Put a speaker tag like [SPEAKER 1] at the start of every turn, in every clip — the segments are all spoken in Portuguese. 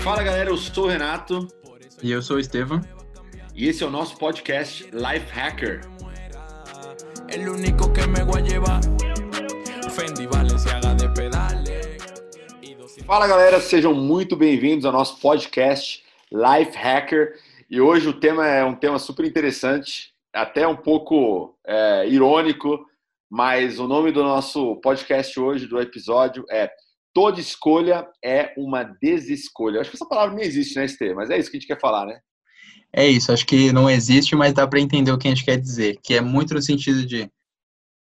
[SPEAKER 1] Fala galera, eu sou o Renato.
[SPEAKER 2] E eu sou o Estevam.
[SPEAKER 1] E esse é o nosso podcast Life Hacker. Fala galera, sejam muito bem-vindos ao nosso podcast Life Hacker. E hoje o tema é um tema super interessante, até um pouco é, irônico, mas o nome do nosso podcast hoje, do episódio, é Toda escolha é uma desescolha. Acho que essa palavra nem existe, né, Estê? Mas é isso que a gente quer falar, né?
[SPEAKER 2] É isso, acho que não existe, mas dá para entender o que a gente quer dizer, que é muito no sentido de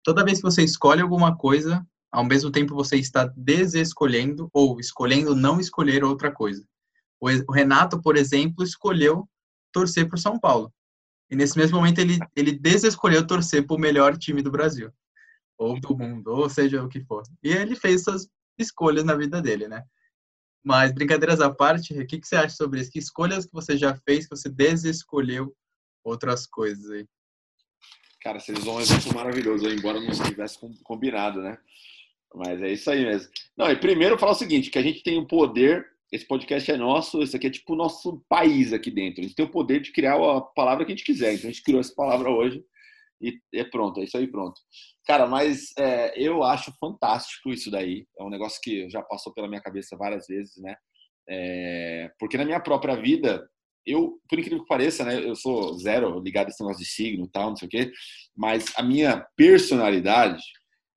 [SPEAKER 2] toda vez que você escolhe alguma coisa, ao mesmo tempo você está desescolhendo ou escolhendo não escolher outra coisa. O Renato, por exemplo, escolheu torcer o São Paulo. E nesse mesmo momento ele, ele desescolheu torcer para o melhor time do Brasil, ou do mundo, ou seja o que for. E ele fez suas escolhas na vida dele, né? Mas brincadeiras à parte, o que, que você acha sobre isso? Que escolhas que você já fez que você desescolheu outras coisas aí?
[SPEAKER 1] Cara, vocês vão um exemplo maravilhoso, embora não tivesse combinado, né? Mas é isso aí mesmo. Não, e primeiro falar o seguinte, que a gente tem o poder, esse podcast é nosso, esse aqui é tipo o nosso país aqui dentro. A gente tem o poder de criar a palavra que a gente quiser. Então a gente criou essa palavra hoje e é pronto, é isso aí, pronto. Cara, mas é, eu acho fantástico isso daí. É um negócio que já passou pela minha cabeça várias vezes, né? É, porque na minha própria vida, eu, por incrível que pareça, né? Eu sou zero ligado a esse negócio de signo tal, não sei o quê. Mas a minha personalidade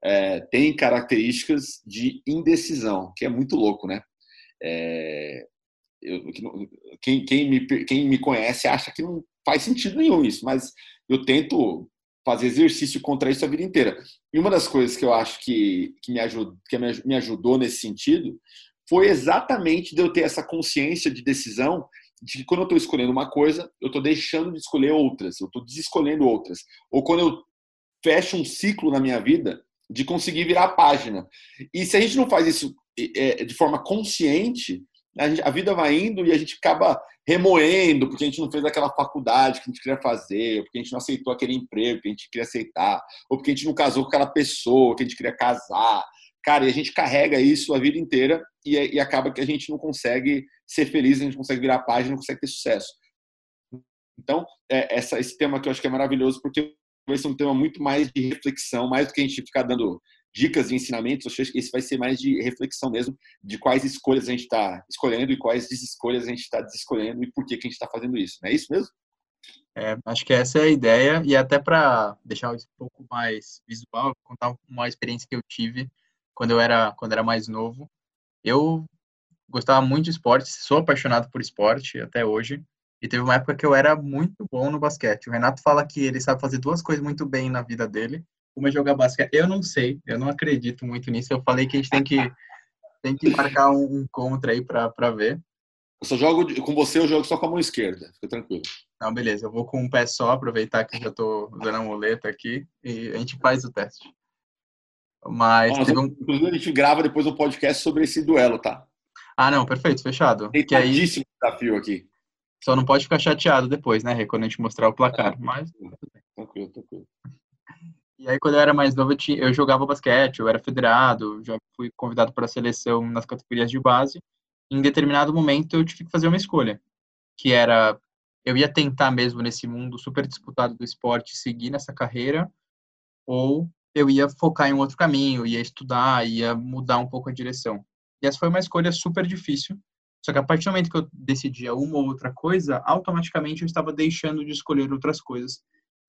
[SPEAKER 1] é, tem características de indecisão, que é muito louco, né? É, eu, quem, quem, me, quem me conhece acha que não faz sentido nenhum isso, mas eu tento fazer exercício contra isso a vida inteira. E uma das coisas que eu acho que, que, me, ajudou, que me ajudou nesse sentido foi exatamente de eu ter essa consciência de decisão de que quando eu estou escolhendo uma coisa, eu estou deixando de escolher outras, eu estou desescolhendo outras. Ou quando eu fecho um ciclo na minha vida, de conseguir virar a página. E se a gente não faz isso é, de forma consciente, a, gente, a, vida vai indo e a gente acaba remoendo porque a gente não fez aquela faculdade que a gente queria fazer, ou porque a gente não aceitou aquele emprego que a gente queria aceitar, ou porque a gente não casou com aquela pessoa que a gente queria casar. Cara, e a gente carrega isso a vida inteira e, e acaba que a gente não consegue ser feliz, a gente não consegue virar a página, não consegue ter sucesso. Então, é, essa, esse tema que eu acho que é maravilhoso, porque vai ser um tema muito mais de reflexão, mais do que a gente ficar dando dicas e ensinamentos, acho que esse vai ser mais de reflexão mesmo, de quais escolhas a gente está escolhendo e quais desescolhas a gente está desescolhendo e por que, que a gente está fazendo isso. Não é isso mesmo?
[SPEAKER 2] É, acho que essa é a ideia, e até para deixar isso um pouco mais visual, contar uma experiência que eu tive quando eu era, quando era mais novo. Eu gostava muito de esporte, sou apaixonado por esporte até hoje, e teve uma época que eu era muito bom no basquete. O Renato fala que ele sabe fazer duas coisas muito bem na vida dele, como é jogar basquete. Eu não sei, eu não acredito muito nisso. Eu falei que a gente tem que, tem que marcar um, um contra aí para ver.
[SPEAKER 1] Eu só jogo com você, eu jogo só com a mão esquerda, fica tranquilo.
[SPEAKER 2] Não, beleza, eu vou com um pé só, aproveitar que eu já tô usando a muleta aqui e a gente faz o teste. Mas.
[SPEAKER 1] Nossa, um... Inclusive, a gente grava depois um podcast sobre esse duelo, tá?
[SPEAKER 2] Ah, não, perfeito, fechado.
[SPEAKER 1] Tem que aí... desafio aqui.
[SPEAKER 2] Só não pode ficar chateado depois, né, quando a gente mostrar o placar. Mas.
[SPEAKER 1] Tranquilo, tranquilo.
[SPEAKER 2] E aí, quando eu era mais novo, eu, eu jogava basquete, eu era federado, já fui convidado para a seleção nas categorias de base. Em determinado momento, eu tive que fazer uma escolha, que era eu ia tentar mesmo nesse mundo super disputado do esporte seguir nessa carreira, ou eu ia focar em um outro caminho, ia estudar, ia mudar um pouco a direção. E essa foi uma escolha super difícil. Só que a partir do momento que eu decidia uma ou outra coisa, automaticamente eu estava deixando de escolher outras coisas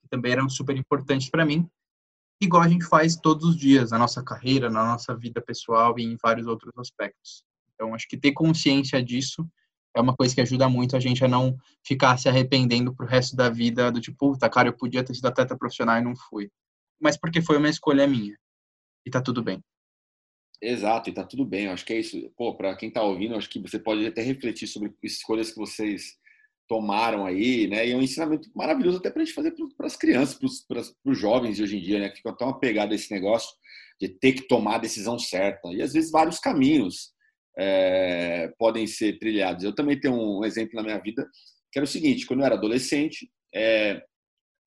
[SPEAKER 2] que também eram super importantes para mim igual a gente faz todos os dias na nossa carreira, na nossa vida pessoal e em vários outros aspectos. Então, acho que ter consciência disso é uma coisa que ajuda muito a gente a não ficar se arrependendo pro resto da vida do tipo, puta, cara, eu podia ter sido atleta profissional e não fui. Mas porque foi uma escolha minha. E tá tudo bem.
[SPEAKER 1] Exato, e tá tudo bem. Eu acho que é isso. Pô, para quem tá ouvindo, acho que você pode até refletir sobre escolhas que vocês tomaram aí, né? E é um ensinamento maravilhoso até para a gente fazer para as crianças, para os jovens de hoje em dia, né? Que ficam tão apegados a esse negócio de ter que tomar a decisão certa. E às vezes vários caminhos é, podem ser trilhados. Eu também tenho um exemplo na minha vida que era o seguinte: quando eu era adolescente, é,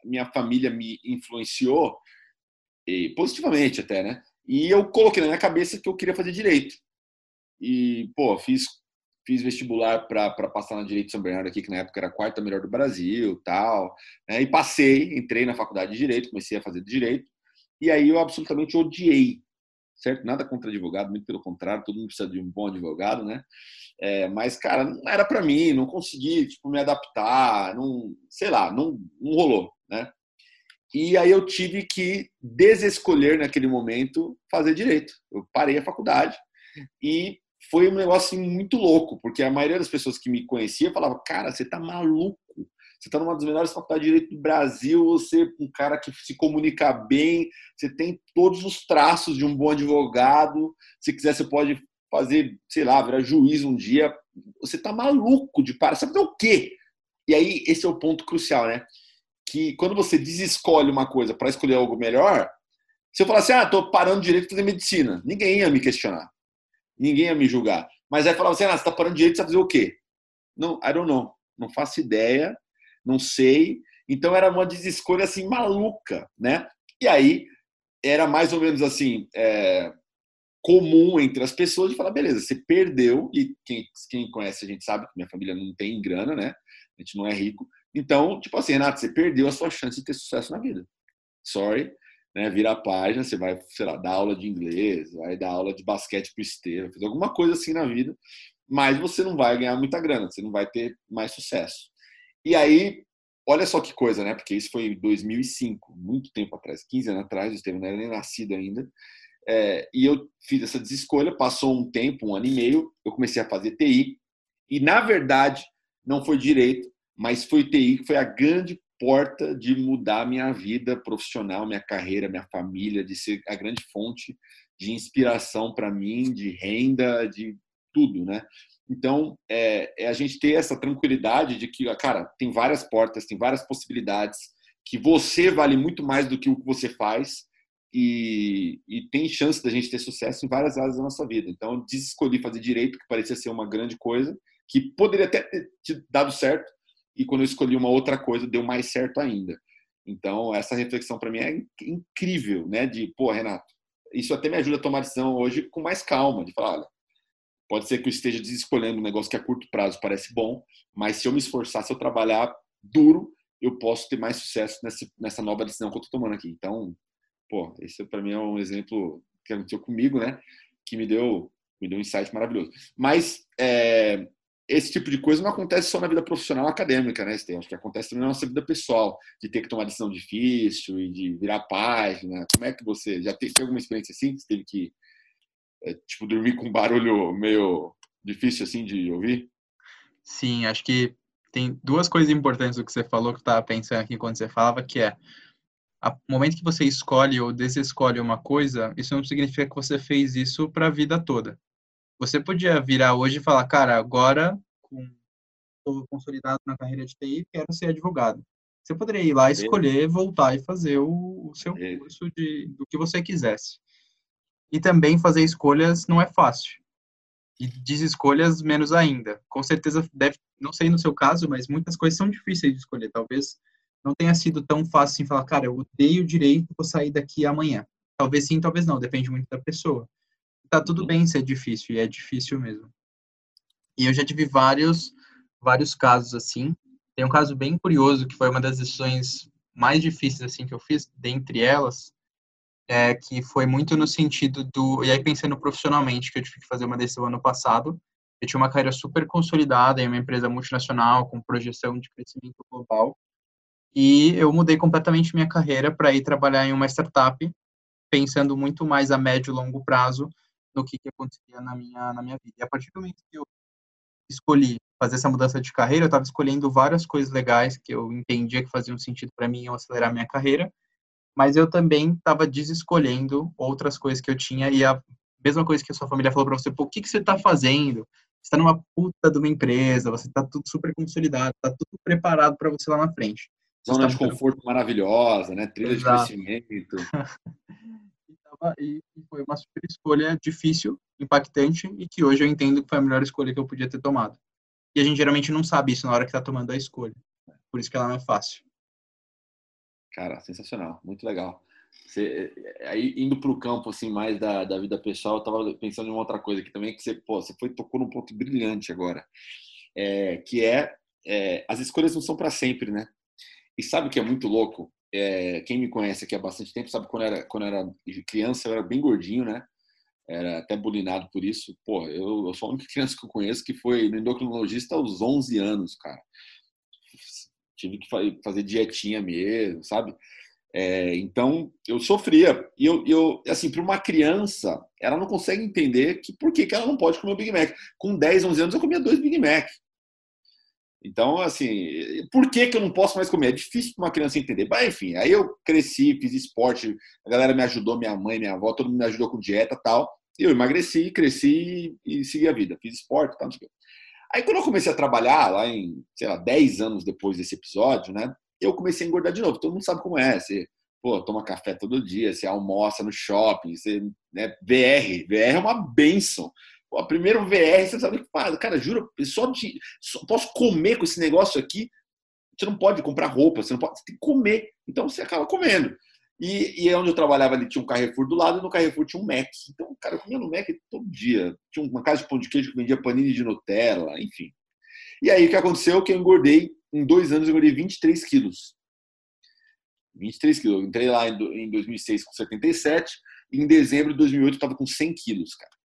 [SPEAKER 1] minha família me influenciou e, positivamente até, né? E eu coloquei na minha cabeça que eu queria fazer direito. E, pô, fiz fiz vestibular para passar na Direito de São Bernardo aqui, que na época era a quarta melhor do Brasil, tal, né? e passei, entrei na faculdade de Direito, comecei a fazer Direito, e aí eu absolutamente odiei, certo? Nada contra advogado, muito pelo contrário, todo mundo precisa de um bom advogado, né? É, mas, cara, não era para mim, não consegui, tipo, me adaptar, não, sei lá, não, não rolou, né? E aí eu tive que desescolher naquele momento fazer direito. Eu parei a faculdade e foi um negócio assim, muito louco, porque a maioria das pessoas que me conhecia falava: "Cara, você tá maluco? Você tá numa das melhores faculdades de direito do Brasil, você é um cara que se comunica bem, você tem todos os traços de um bom advogado. Se quiser você pode fazer, sei lá, virar juiz um dia. Você tá maluco de parar, sabe o quê?" E aí esse é o ponto crucial, né? que quando você desescolhe uma coisa para escolher algo melhor, se eu falar assim, ah, tô parando direito de fazer medicina, ninguém ia me questionar. Ninguém ia me julgar. Mas aí falava assim, ah, você tá parando direito, você vai fazer o quê? Não, I don't know. Não faço ideia, não sei. Então era uma desescolha assim maluca, né? E aí era mais ou menos assim, é, comum entre as pessoas de falar, beleza, você perdeu, e quem, quem conhece a gente sabe que minha família não tem grana, né? A gente não é rico. Então, tipo assim, Renato, você perdeu a sua chance de ter sucesso na vida. Sorry, né? Vira a página, você vai, sei lá, dar aula de inglês, vai dar aula de basquete pro esteiro, fazer alguma coisa assim na vida, mas você não vai ganhar muita grana, você não vai ter mais sucesso. E aí, olha só que coisa, né? Porque isso foi em 2005, muito tempo atrás, 15 anos atrás, o Estevam não era nem nascido ainda. É, e eu fiz essa desescolha, passou um tempo, um ano e meio, eu comecei a fazer TI, e na verdade não foi direito, mas foi TI que foi a grande porta de mudar minha vida profissional, minha carreira, minha família, de ser a grande fonte de inspiração para mim, de renda, de tudo, né? Então, é, é, a gente ter essa tranquilidade de que, cara, tem várias portas, tem várias possibilidades, que você vale muito mais do que o que você faz e, e tem chance da gente ter sucesso em várias áreas da nossa vida. Então, eu desescolhi fazer direito, que parecia ser uma grande coisa, que poderia até ter dado certo, e quando eu escolhi uma outra coisa, deu mais certo ainda. Então, essa reflexão para mim é incrível, né? De, pô, Renato, isso até me ajuda a tomar decisão hoje com mais calma, de falar, olha, pode ser que eu esteja desescolhendo um negócio que a curto prazo parece bom, mas se eu me esforçar, se eu trabalhar duro, eu posso ter mais sucesso nessa, nessa nova decisão que eu estou tomando aqui. Então, pô, esse para mim é um exemplo que aconteceu comigo, né? Que me deu, me deu um insight maravilhoso. Mas, é, esse tipo de coisa não acontece só na vida profissional acadêmica, né, Acho que acontece também na nossa vida pessoal, de ter que tomar decisão difícil e de virar página. Como é que você já teve, alguma experiência assim? Você teve que é, tipo dormir com um barulho meio difícil assim de ouvir?
[SPEAKER 2] Sim, acho que tem duas coisas importantes do que você falou que eu estava pensando aqui quando você falava, que é o momento que você escolhe ou desescolhe uma coisa, isso não significa que você fez isso para a vida toda. Você podia virar hoje e falar, cara, agora estou consolidado na carreira de TI, quero ser advogado. Você poderia ir lá, escolher, voltar e fazer o, o seu curso de, do que você quisesse. E também fazer escolhas não é fácil. E desescolhas menos ainda. Com certeza deve, não sei no seu caso, mas muitas coisas são difíceis de escolher. Talvez não tenha sido tão fácil assim falar, cara, eu odeio direito, vou sair daqui amanhã. Talvez sim, talvez não, depende muito da pessoa tá tudo bem ser difícil, e é difícil mesmo. E eu já tive vários, vários casos assim. Tem um caso bem curioso, que foi uma das decisões mais difíceis assim que eu fiz, dentre elas, é, que foi muito no sentido do. E aí, pensando profissionalmente, que eu tive que fazer uma decisão ano passado. Eu tinha uma carreira super consolidada em uma empresa multinacional, com projeção de crescimento global. E eu mudei completamente minha carreira para ir trabalhar em uma startup, pensando muito mais a médio e longo prazo do que, que acontecia na minha, na minha vida. E a partir do momento que eu escolhi fazer essa mudança de carreira, eu estava escolhendo várias coisas legais que eu entendia que faziam sentido para mim eu acelerar minha carreira, mas eu também estava desescolhendo outras coisas que eu tinha e a mesma coisa que a sua família falou para você, pô, o que, que você está fazendo? Você está numa puta de uma empresa, você está tudo super consolidado, está tudo preparado para você lá na frente.
[SPEAKER 1] Zona de conforto maravilhosa, né? Trilha Exato. de crescimento.
[SPEAKER 2] e, foi uma super escolha difícil, impactante e que hoje eu entendo que foi a melhor escolha que eu podia ter tomado. E a gente geralmente não sabe isso na hora que está tomando a escolha. Por isso que ela não é fácil.
[SPEAKER 1] Cara, sensacional, muito legal. Você, aí indo para o campo assim mais da, da vida pessoal, eu tava pensando em uma outra coisa aqui também que você, pô, você foi tocou num ponto brilhante agora, é, que é, é, as escolhas não são para sempre, né? E sabe o que é muito louco? É, quem me conhece aqui há bastante tempo sabe quando era quando era criança eu era bem gordinho, né? Era até bulinado por isso. Pô, eu, eu sou a única criança que eu conheço que foi no endocrinologista aos 11 anos, cara. Tive que fazer dietinha mesmo, sabe? É, então, eu sofria. E eu, eu assim, para uma criança, ela não consegue entender que por que, que ela não pode comer o Big Mac. Com 10, 11 anos, eu comia dois Big Mac. Então, assim, por que, que eu não posso mais comer? É difícil para uma criança entender. Mas, enfim, aí eu cresci, fiz esporte, a galera me ajudou, minha mãe, minha avó, todo mundo me ajudou com dieta tal. E eu emagreci, cresci e segui a vida. Fiz esporte tal, não sei o Aí, quando eu comecei a trabalhar, lá em, sei lá, 10 anos depois desse episódio, né? eu comecei a engordar de novo. Todo mundo sabe como é. Você pô, toma café todo dia, você almoça no shopping, você, né, VR. VR é uma benção. Pô, primeiro VR, você sabe o que faz. Cara, juro, só, de, só posso comer com esse negócio aqui. Você não pode comprar roupa, você não pode, você tem que comer. Então você acaba comendo. E, e onde eu trabalhava ali tinha um Carrefour do lado e no Carrefour tinha um Mac. Então, cara, eu comia no Mac todo dia. Tinha uma casa de pão de queijo que vendia panini de Nutella, enfim. E aí o que aconteceu? Que eu engordei em dois anos eu engordei 23 quilos. 23 quilos. Eu entrei lá em 2006 com 77 e em dezembro de 2008 eu estava com 100 quilos, cara.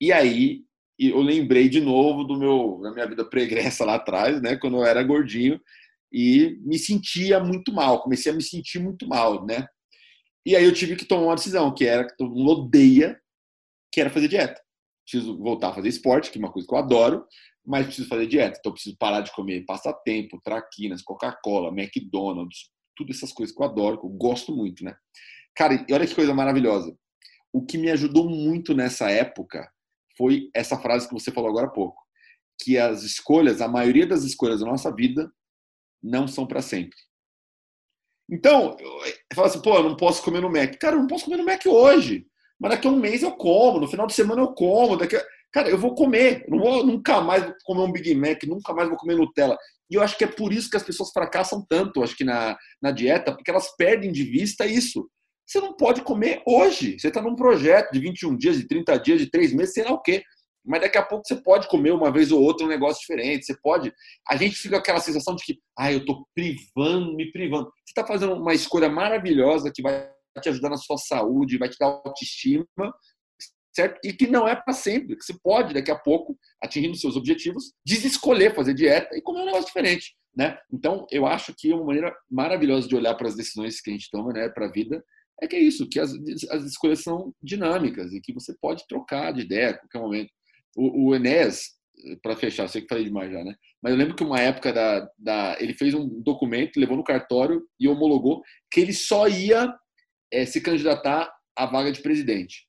[SPEAKER 1] E aí eu lembrei de novo do meu da minha vida pregressa lá atrás, né, quando eu era gordinho e me sentia muito mal, comecei a me sentir muito mal, né? E aí eu tive que tomar uma decisão, que era que todo mundo odeia, que era fazer dieta. Preciso voltar a fazer esporte, que é uma coisa que eu adoro, mas preciso fazer dieta. Então, preciso parar de comer passatempo, traquinas, Coca-Cola, McDonald's, tudo essas coisas que eu adoro, que eu gosto muito, né? Cara, e olha que coisa maravilhosa. O que me ajudou muito nessa época foi essa frase que você falou agora há pouco, que as escolhas, a maioria das escolhas da nossa vida não são para sempre. Então, eu falo assim, pô, eu não posso comer no Mac. Cara, eu não posso comer no Mac hoje. Mas daqui a um mês eu como, no final de semana eu como, daqui a... Cara, eu vou comer, eu não vou nunca mais comer um Big Mac, nunca mais vou comer Nutella. E eu acho que é por isso que as pessoas fracassam tanto, acho que na, na dieta, porque elas perdem de vista isso. Você não pode comer hoje. Você está num projeto de 21 dias, de 30 dias, de 3 meses, sei lá o quê. Mas daqui a pouco você pode comer uma vez ou outra um negócio diferente. Você pode. A gente fica com aquela sensação de que, ah, eu estou privando, me privando. Você está fazendo uma escolha maravilhosa que vai te ajudar na sua saúde, vai te dar autoestima, certo? E que não é para sempre, que você pode, daqui a pouco, atingindo seus objetivos, desescolher fazer dieta e comer um negócio diferente, né? Então, eu acho que uma maneira maravilhosa de olhar para as decisões que a gente toma, né, para a vida, é que é isso, que as, as escolhas são dinâmicas e que você pode trocar de ideia a qualquer momento. O, o para fechar, sei que falei demais já, né? Mas eu lembro que uma época da, da, ele fez um documento, levou no cartório e homologou que ele só ia é, se candidatar à vaga de presidente.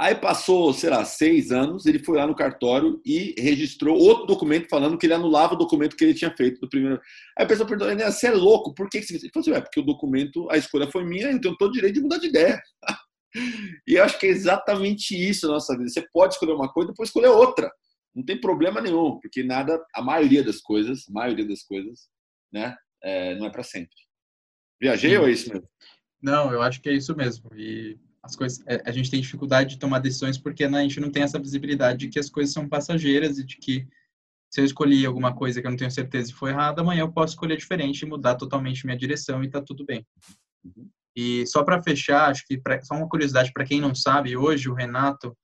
[SPEAKER 1] Aí passou, sei lá, seis anos, ele foi lá no cartório e registrou outro documento falando que ele anulava o documento que ele tinha feito do primeiro. Aí a pessoa perguntou, você é louco, por que você Ele falou assim, é porque o documento, a escolha foi minha, eu tenho todo direito de mudar de ideia. e eu acho que é exatamente isso na nossa vida. Você pode escolher uma coisa, depois escolher outra. Não tem problema nenhum, porque nada, a maioria das coisas, a maioria das coisas, né, é, não é para sempre. Viajei Sim. ou é isso mesmo?
[SPEAKER 2] Não, eu acho que é isso mesmo. E as coisas, é, a gente tem dificuldade de tomar decisões porque né, a gente não tem essa visibilidade de que as coisas são passageiras e de que se eu escolhi alguma coisa que eu não tenho certeza e foi errada, amanhã eu posso escolher diferente e mudar totalmente minha direção e tá tudo bem. E só para fechar, acho que pra, só uma curiosidade para quem não sabe, hoje o Renato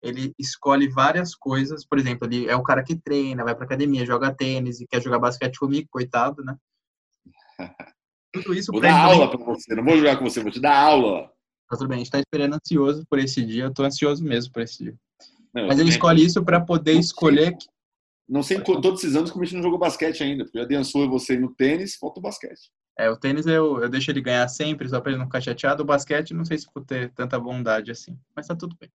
[SPEAKER 2] ele escolhe várias coisas, por exemplo, ele é o cara que treina, vai para academia, joga tênis e quer jogar basquete comigo, coitado, né?
[SPEAKER 1] Tudo isso vou dar aula para você, não vou jogar com você, vou te dar aula.
[SPEAKER 2] Tá tudo bem, a gente está esperando ansioso por esse dia, eu tô ansioso mesmo por esse dia. Não, Mas ele escolhe isso para poder não escolher. Sei,
[SPEAKER 1] não sei todos esses anos como a gente não jogou basquete ainda, porque já dançou você no tênis, falta o basquete.
[SPEAKER 2] É, o tênis eu, eu deixo ele ganhar sempre, só para ele não ficar chateado. O basquete, não sei se vou ter tanta bondade assim, mas tá tudo bem.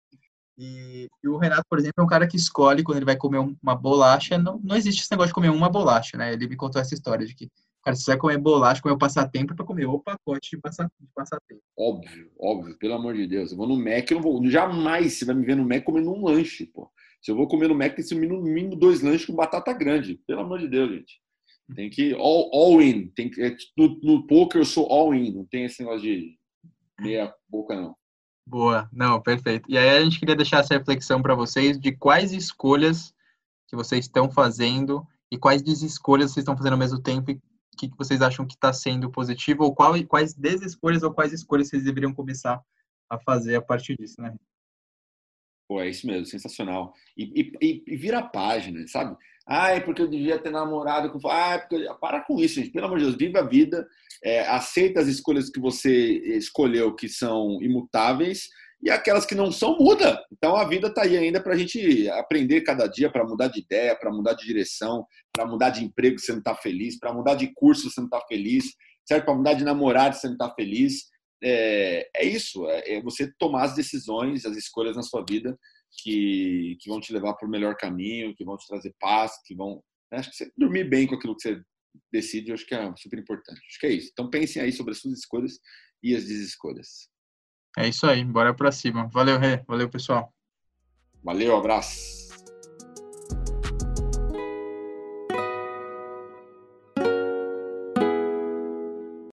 [SPEAKER 2] E, e, o Renato, por exemplo, é um cara que escolhe quando ele vai comer uma bolacha. Não, não existe esse negócio de comer uma bolacha, né? Ele me contou essa história de que Cara, se você vai comer bolacha, comer o passatempo, é pra comer o pacote de passatempo.
[SPEAKER 1] Óbvio, óbvio, pelo amor de Deus. Eu vou no Mac, eu não vou. Jamais você vai me ver no Mac comendo um lanche, pô. Se eu vou comer no Mac, tem que ser no mínimo dois lanches com batata grande. Pelo amor de Deus, gente. Tem que all, all in. Tem que, é, no, no poker eu sou all in. Não tem esse negócio de meia boca, não.
[SPEAKER 2] Boa, não, perfeito. E aí a gente queria deixar essa reflexão para vocês de quais escolhas que vocês estão fazendo e quais desescolhas vocês estão fazendo ao mesmo tempo e o que, que vocês acham que está sendo positivo ou qual, quais desescolhas ou quais escolhas vocês deveriam começar a fazer a partir disso, né?
[SPEAKER 1] Pô, é isso mesmo, sensacional. E, e, e vira a página, sabe? Ah, é porque eu devia ter namorado com. Ah, é porque. Para com isso, gente. Pelo amor de Deus, viva a vida. É, aceita as escolhas que você escolheu, que são imutáveis, e aquelas que não são, muda. Então a vida está aí ainda para a gente aprender cada dia, para mudar de ideia, para mudar de direção, para mudar de emprego se não está feliz, para mudar de curso se não está feliz? Para mudar de namorado se não está feliz. É, é isso, é, é você tomar as decisões, as escolhas na sua vida que, que vão te levar para o melhor caminho, que vão te trazer paz, que vão. Né? Acho que você dormir bem com aquilo que você decide, acho que é super importante. Acho que é isso. Então pensem aí sobre as suas escolhas e as desescolhas.
[SPEAKER 2] É isso aí, bora para cima. Valeu, Rê. Valeu, pessoal.
[SPEAKER 1] Valeu, abraço.